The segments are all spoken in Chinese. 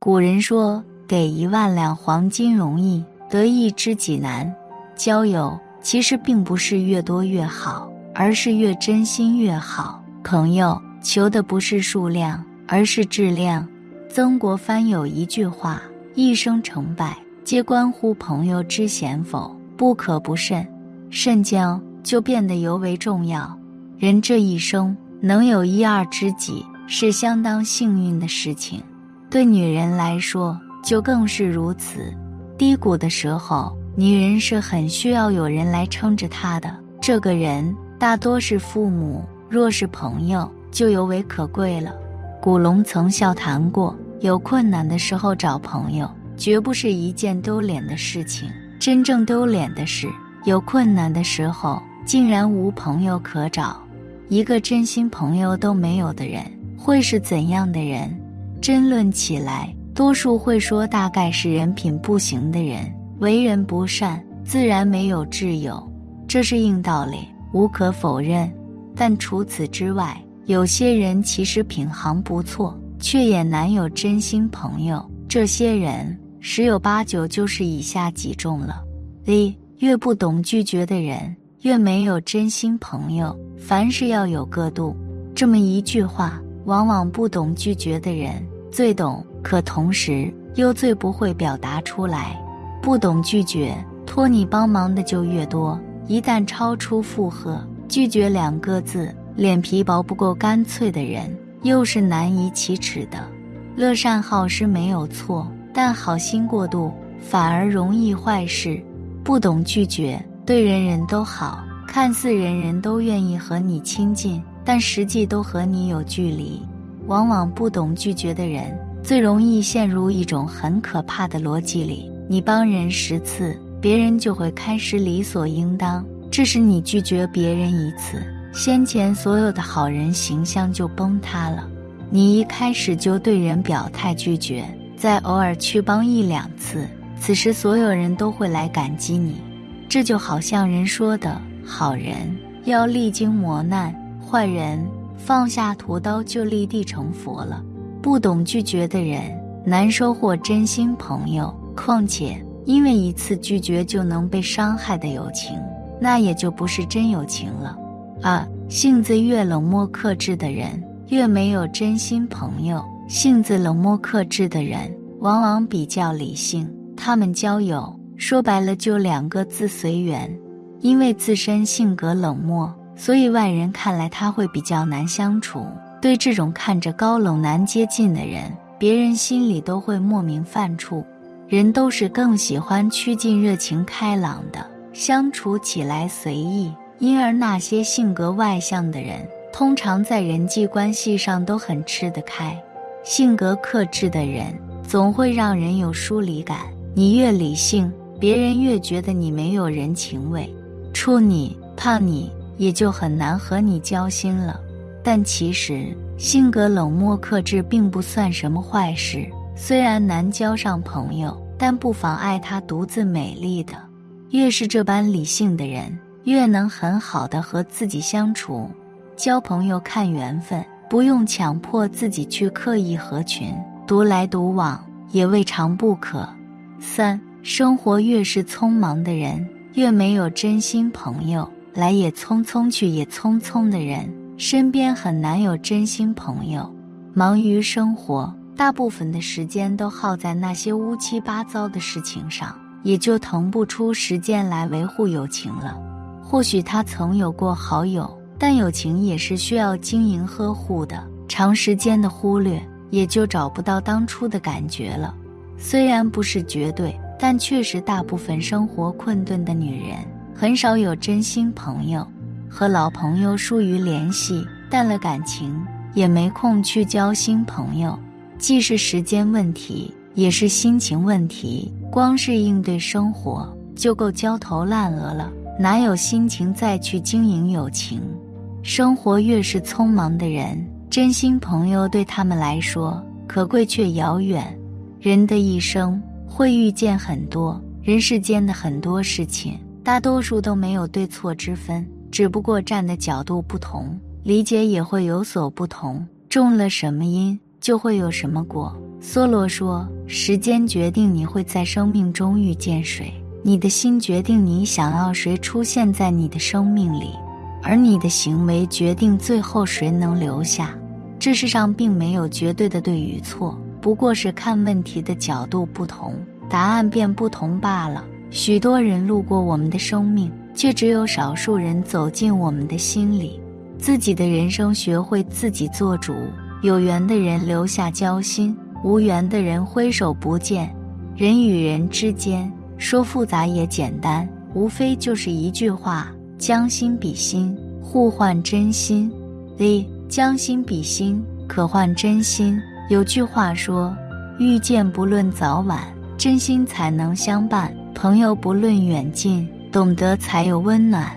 古人说：“给一万两黄金容易，得一知己难。”交友其实并不是越多越好，而是越真心越好。朋友求的不是数量，而是质量。曾国藩有一句话：“一生成败，皆关乎朋友之贤否，不可不慎。”慎交就变得尤为重要。人这一生能有一二知己，是相当幸运的事情。对女人来说，就更是如此。低谷的时候。女人是很需要有人来撑着她的，这个人大多是父母，若是朋友就尤为可贵了。古龙曾笑谈过，有困难的时候找朋友，绝不是一件丢脸的事情。真正丢脸的是，有困难的时候竟然无朋友可找。一个真心朋友都没有的人，会是怎样的人？争论起来，多数会说大概是人品不行的人。为人不善，自然没有挚友，这是硬道理，无可否认。但除此之外，有些人其实品行不错，却也难有真心朋友。这些人十有八九就是以下几种了：一、越不懂拒绝的人，越没有真心朋友。凡事要有个度，这么一句话，往往不懂拒绝的人最懂，可同时又最不会表达出来。不懂拒绝，托你帮忙的就越多。一旦超出负荷，拒绝两个字，脸皮薄不够干脆的人，又是难以启齿的。乐善好施没有错，但好心过度反而容易坏事。不懂拒绝，对人人都好，看似人人都愿意和你亲近，但实际都和你有距离。往往不懂拒绝的人，最容易陷入一种很可怕的逻辑里。你帮人十次，别人就会开始理所应当。这时你拒绝别人一次，先前所有的好人形象就崩塌了。你一开始就对人表态拒绝，再偶尔去帮一两次，此时所有人都会来感激你。这就好像人说的：好人要历经磨难，坏人放下屠刀就立地成佛了。不懂拒绝的人，难收获真心朋友。况且，因为一次拒绝就能被伤害的友情，那也就不是真友情了。二，性子越冷漠克制的人，越没有真心朋友。性子冷漠克制的人，往往比较理性，他们交友说白了就两个字：随缘。因为自身性格冷漠，所以外人看来他会比较难相处。对这种看着高冷难接近的人，别人心里都会莫名犯怵。人都是更喜欢趋近热情开朗的，相处起来随意。因而那些性格外向的人，通常在人际关系上都很吃得开。性格克制的人，总会让人有疏离感。你越理性，别人越觉得你没有人情味，处你怕你，也就很难和你交心了。但其实，性格冷漠克制并不算什么坏事。虽然难交上朋友，但不妨碍他独自美丽的。越是这般理性的人，越能很好的和自己相处。交朋友看缘分，不用强迫自己去刻意合群，独来独往也未尝不可。三，生活越是匆忙的人，越没有真心朋友。来也匆匆，去也匆匆的人，身边很难有真心朋友。忙于生活。大部分的时间都耗在那些乌七八糟的事情上，也就腾不出时间来维护友情了。或许他曾有过好友，但友情也是需要经营呵护的。长时间的忽略，也就找不到当初的感觉了。虽然不是绝对，但确实大部分生活困顿的女人，很少有真心朋友。和老朋友疏于联系，淡了感情，也没空去交新朋友。既是时间问题，也是心情问题。光是应对生活就够焦头烂额了，哪有心情再去经营友情？生活越是匆忙的人，真心朋友对他们来说可贵却遥远。人的一生会遇见很多人世间的很多事情，大多数都没有对错之分，只不过站的角度不同，理解也会有所不同。种了什么因？就会有什么果。梭罗说：“时间决定你会在生命中遇见谁，你的心决定你想要谁出现在你的生命里，而你的行为决定最后谁能留下。这世上并没有绝对的对与错，不过是看问题的角度不同，答案便不同罢了。许多人路过我们的生命，却只有少数人走进我们的心里。自己的人生，学会自己做主。有缘的人留下交心。”无缘的人挥手不见，人与人之间说复杂也简单，无非就是一句话：将心比心，互换真心。一将心比心，可换真心。有句话说：遇见不论早晚，真心才能相伴；朋友不论远近，懂得才有温暖。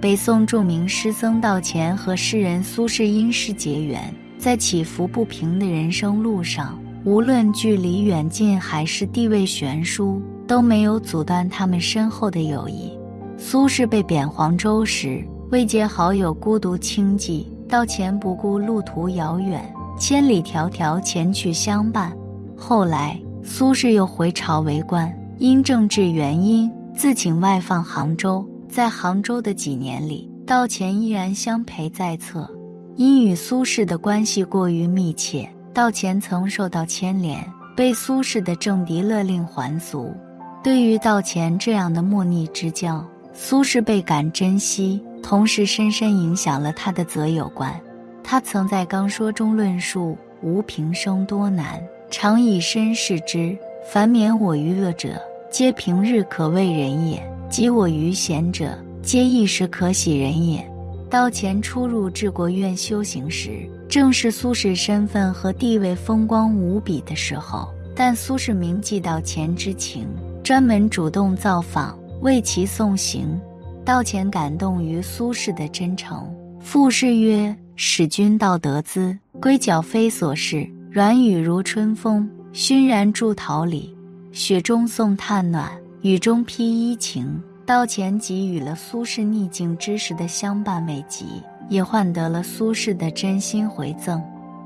北宋著名诗僧道乾和诗人苏轼因诗结缘，在起伏不平的人生路上。无论距离远近还是地位悬殊，都没有阻断他们深厚的友谊。苏轼被贬黄州时，未结好友，孤独清寂。道前不顾路途遥远，千里迢迢前去相伴。后来，苏轼又回朝为官，因政治原因，自请外放杭州。在杭州的几年里，道前依然相陪在侧，因与苏轼的关系过于密切。道前曾受到牵连，被苏轼的政敌勒令还俗。对于道前这样的莫逆之交，苏轼倍感珍惜，同时深深影响了他的择友观。他曾在《刚说》中论述：“吾平生多难，常以身试之。凡免我于恶者，皆平日可畏人也；及我于贤者，皆一时可喜人也。”道前初入治国院修行时。正是苏轼身份和地位风光无比的时候，但苏轼铭记道前之情，专门主动造访，为其送行。道前感动于苏轼的真诚，赋诗曰：“使君道德资，归脚非所事。软语如春风，熏然筑桃李。雪中送炭暖，雨中披衣晴。”道前给予了苏轼逆境之时的相伴慰藉。也换得了苏轼的真心回赠。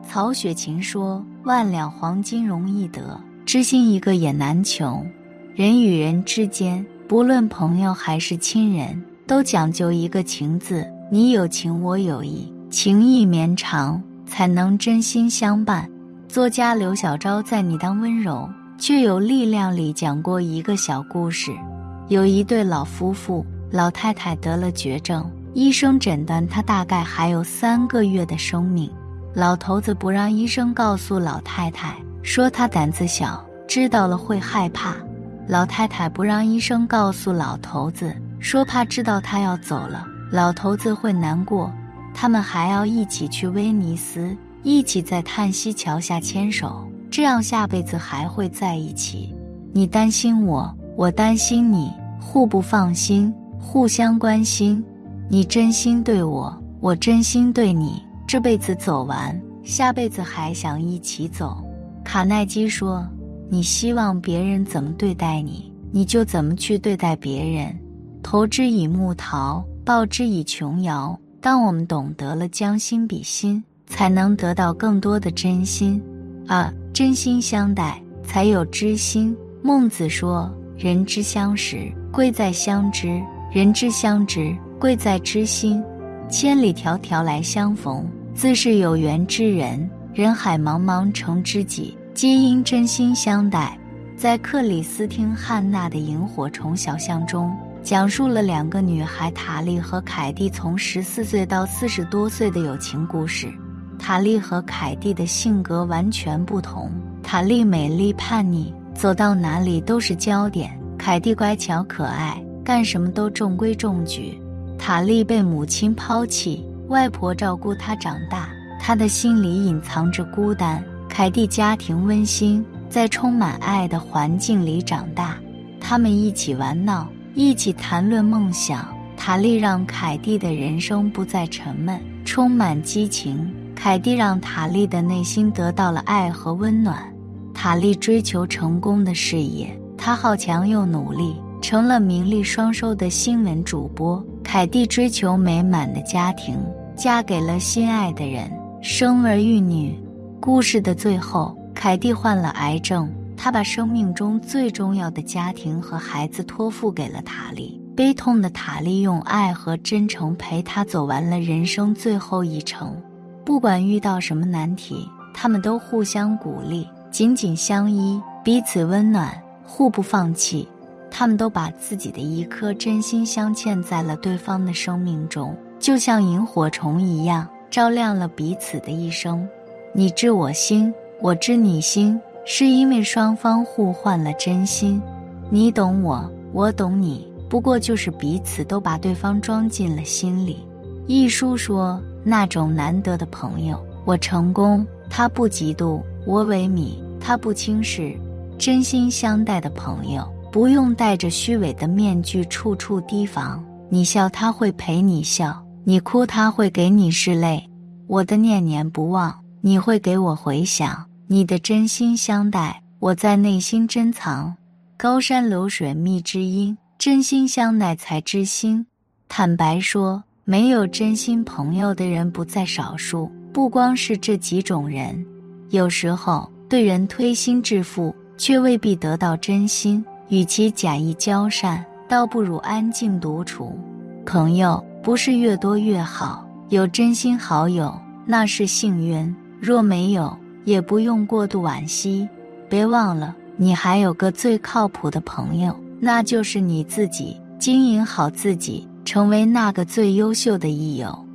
曹雪芹说：“万两黄金容易得，知心一个也难求。人与人之间，不论朋友还是亲人，都讲究一个情字。你有情，我有意，情意绵长，才能真心相伴。”作家刘小昭在《你当温柔却有力量》里讲过一个小故事：有一对老夫妇，老太太得了绝症。医生诊断她大概还有三个月的生命，老头子不让医生告诉老太太，说他胆子小，知道了会害怕。老太太不让医生告诉老头子，说怕知道她要走了，老头子会难过。他们还要一起去威尼斯，一起在叹息桥下牵手，这样下辈子还会在一起。你担心我，我担心你，互不放心，互相关心。你真心对我，我真心对你，这辈子走完，下辈子还想一起走。卡耐基说：“你希望别人怎么对待你，你就怎么去对待别人。投之以木桃，报之以琼瑶。当我们懂得了将心比心，才能得到更多的真心。二真心相待，才有知心。孟子说：人之相识，贵在相知；人之相知。”贵在知心，千里迢迢来相逢，自是有缘之人。人海茫茫成知己，皆因真心相待。在克里斯汀·汉娜的《萤火虫小巷》中，讲述了两个女孩塔莉和凯蒂从十四岁到四十多岁的友情故事。塔莉和凯蒂的性格完全不同，塔莉美丽叛逆，走到哪里都是焦点；凯蒂乖巧可爱，干什么都中规中矩。塔莉被母亲抛弃，外婆照顾她长大，她的心里隐藏着孤单。凯蒂家庭温馨，在充满爱的环境里长大，他们一起玩闹，一起谈论梦想。塔莉让凯蒂的人生不再沉闷，充满激情。凯蒂让塔莉的内心得到了爱和温暖。塔莉追求成功的事业，她好强又努力，成了名利双收的新闻主播。凯蒂追求美满的家庭，嫁给了心爱的人，生儿育女。故事的最后，凯蒂患了癌症，她把生命中最重要的家庭和孩子托付给了塔莉。悲痛的塔莉用爱和真诚陪他走完了人生最后一程。不管遇到什么难题，他们都互相鼓励，紧紧相依，彼此温暖，互不放弃。他们都把自己的一颗真心镶嵌在了对方的生命中，就像萤火虫一样，照亮了彼此的一生。你知我心，我知你心，是因为双方互换了真心。你懂我，我懂你。不过就是彼此都把对方装进了心里。一书说，那种难得的朋友，我成功，他不嫉妒；我萎靡，他不轻视。真心相待的朋友，不用戴着虚伪的面具处处提防。你笑，他会陪你笑；你哭，他会给你拭泪。我的念念不忘，你会给我回响。你的真心相待，我在内心珍藏。高山流水觅知音。真心相待才知心。坦白说，没有真心朋友的人不在少数。不光是这几种人，有时候对人推心置腹，却未必得到真心。与其假意交善，倒不如安静独处。朋友不是越多越好，有真心好友那是幸运。若没有，也不用过度惋惜。别忘了，你还有个最靠谱的朋友。那就是你自己，经营好自己，成为那个最优秀的益友。